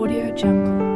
Audio Jungle.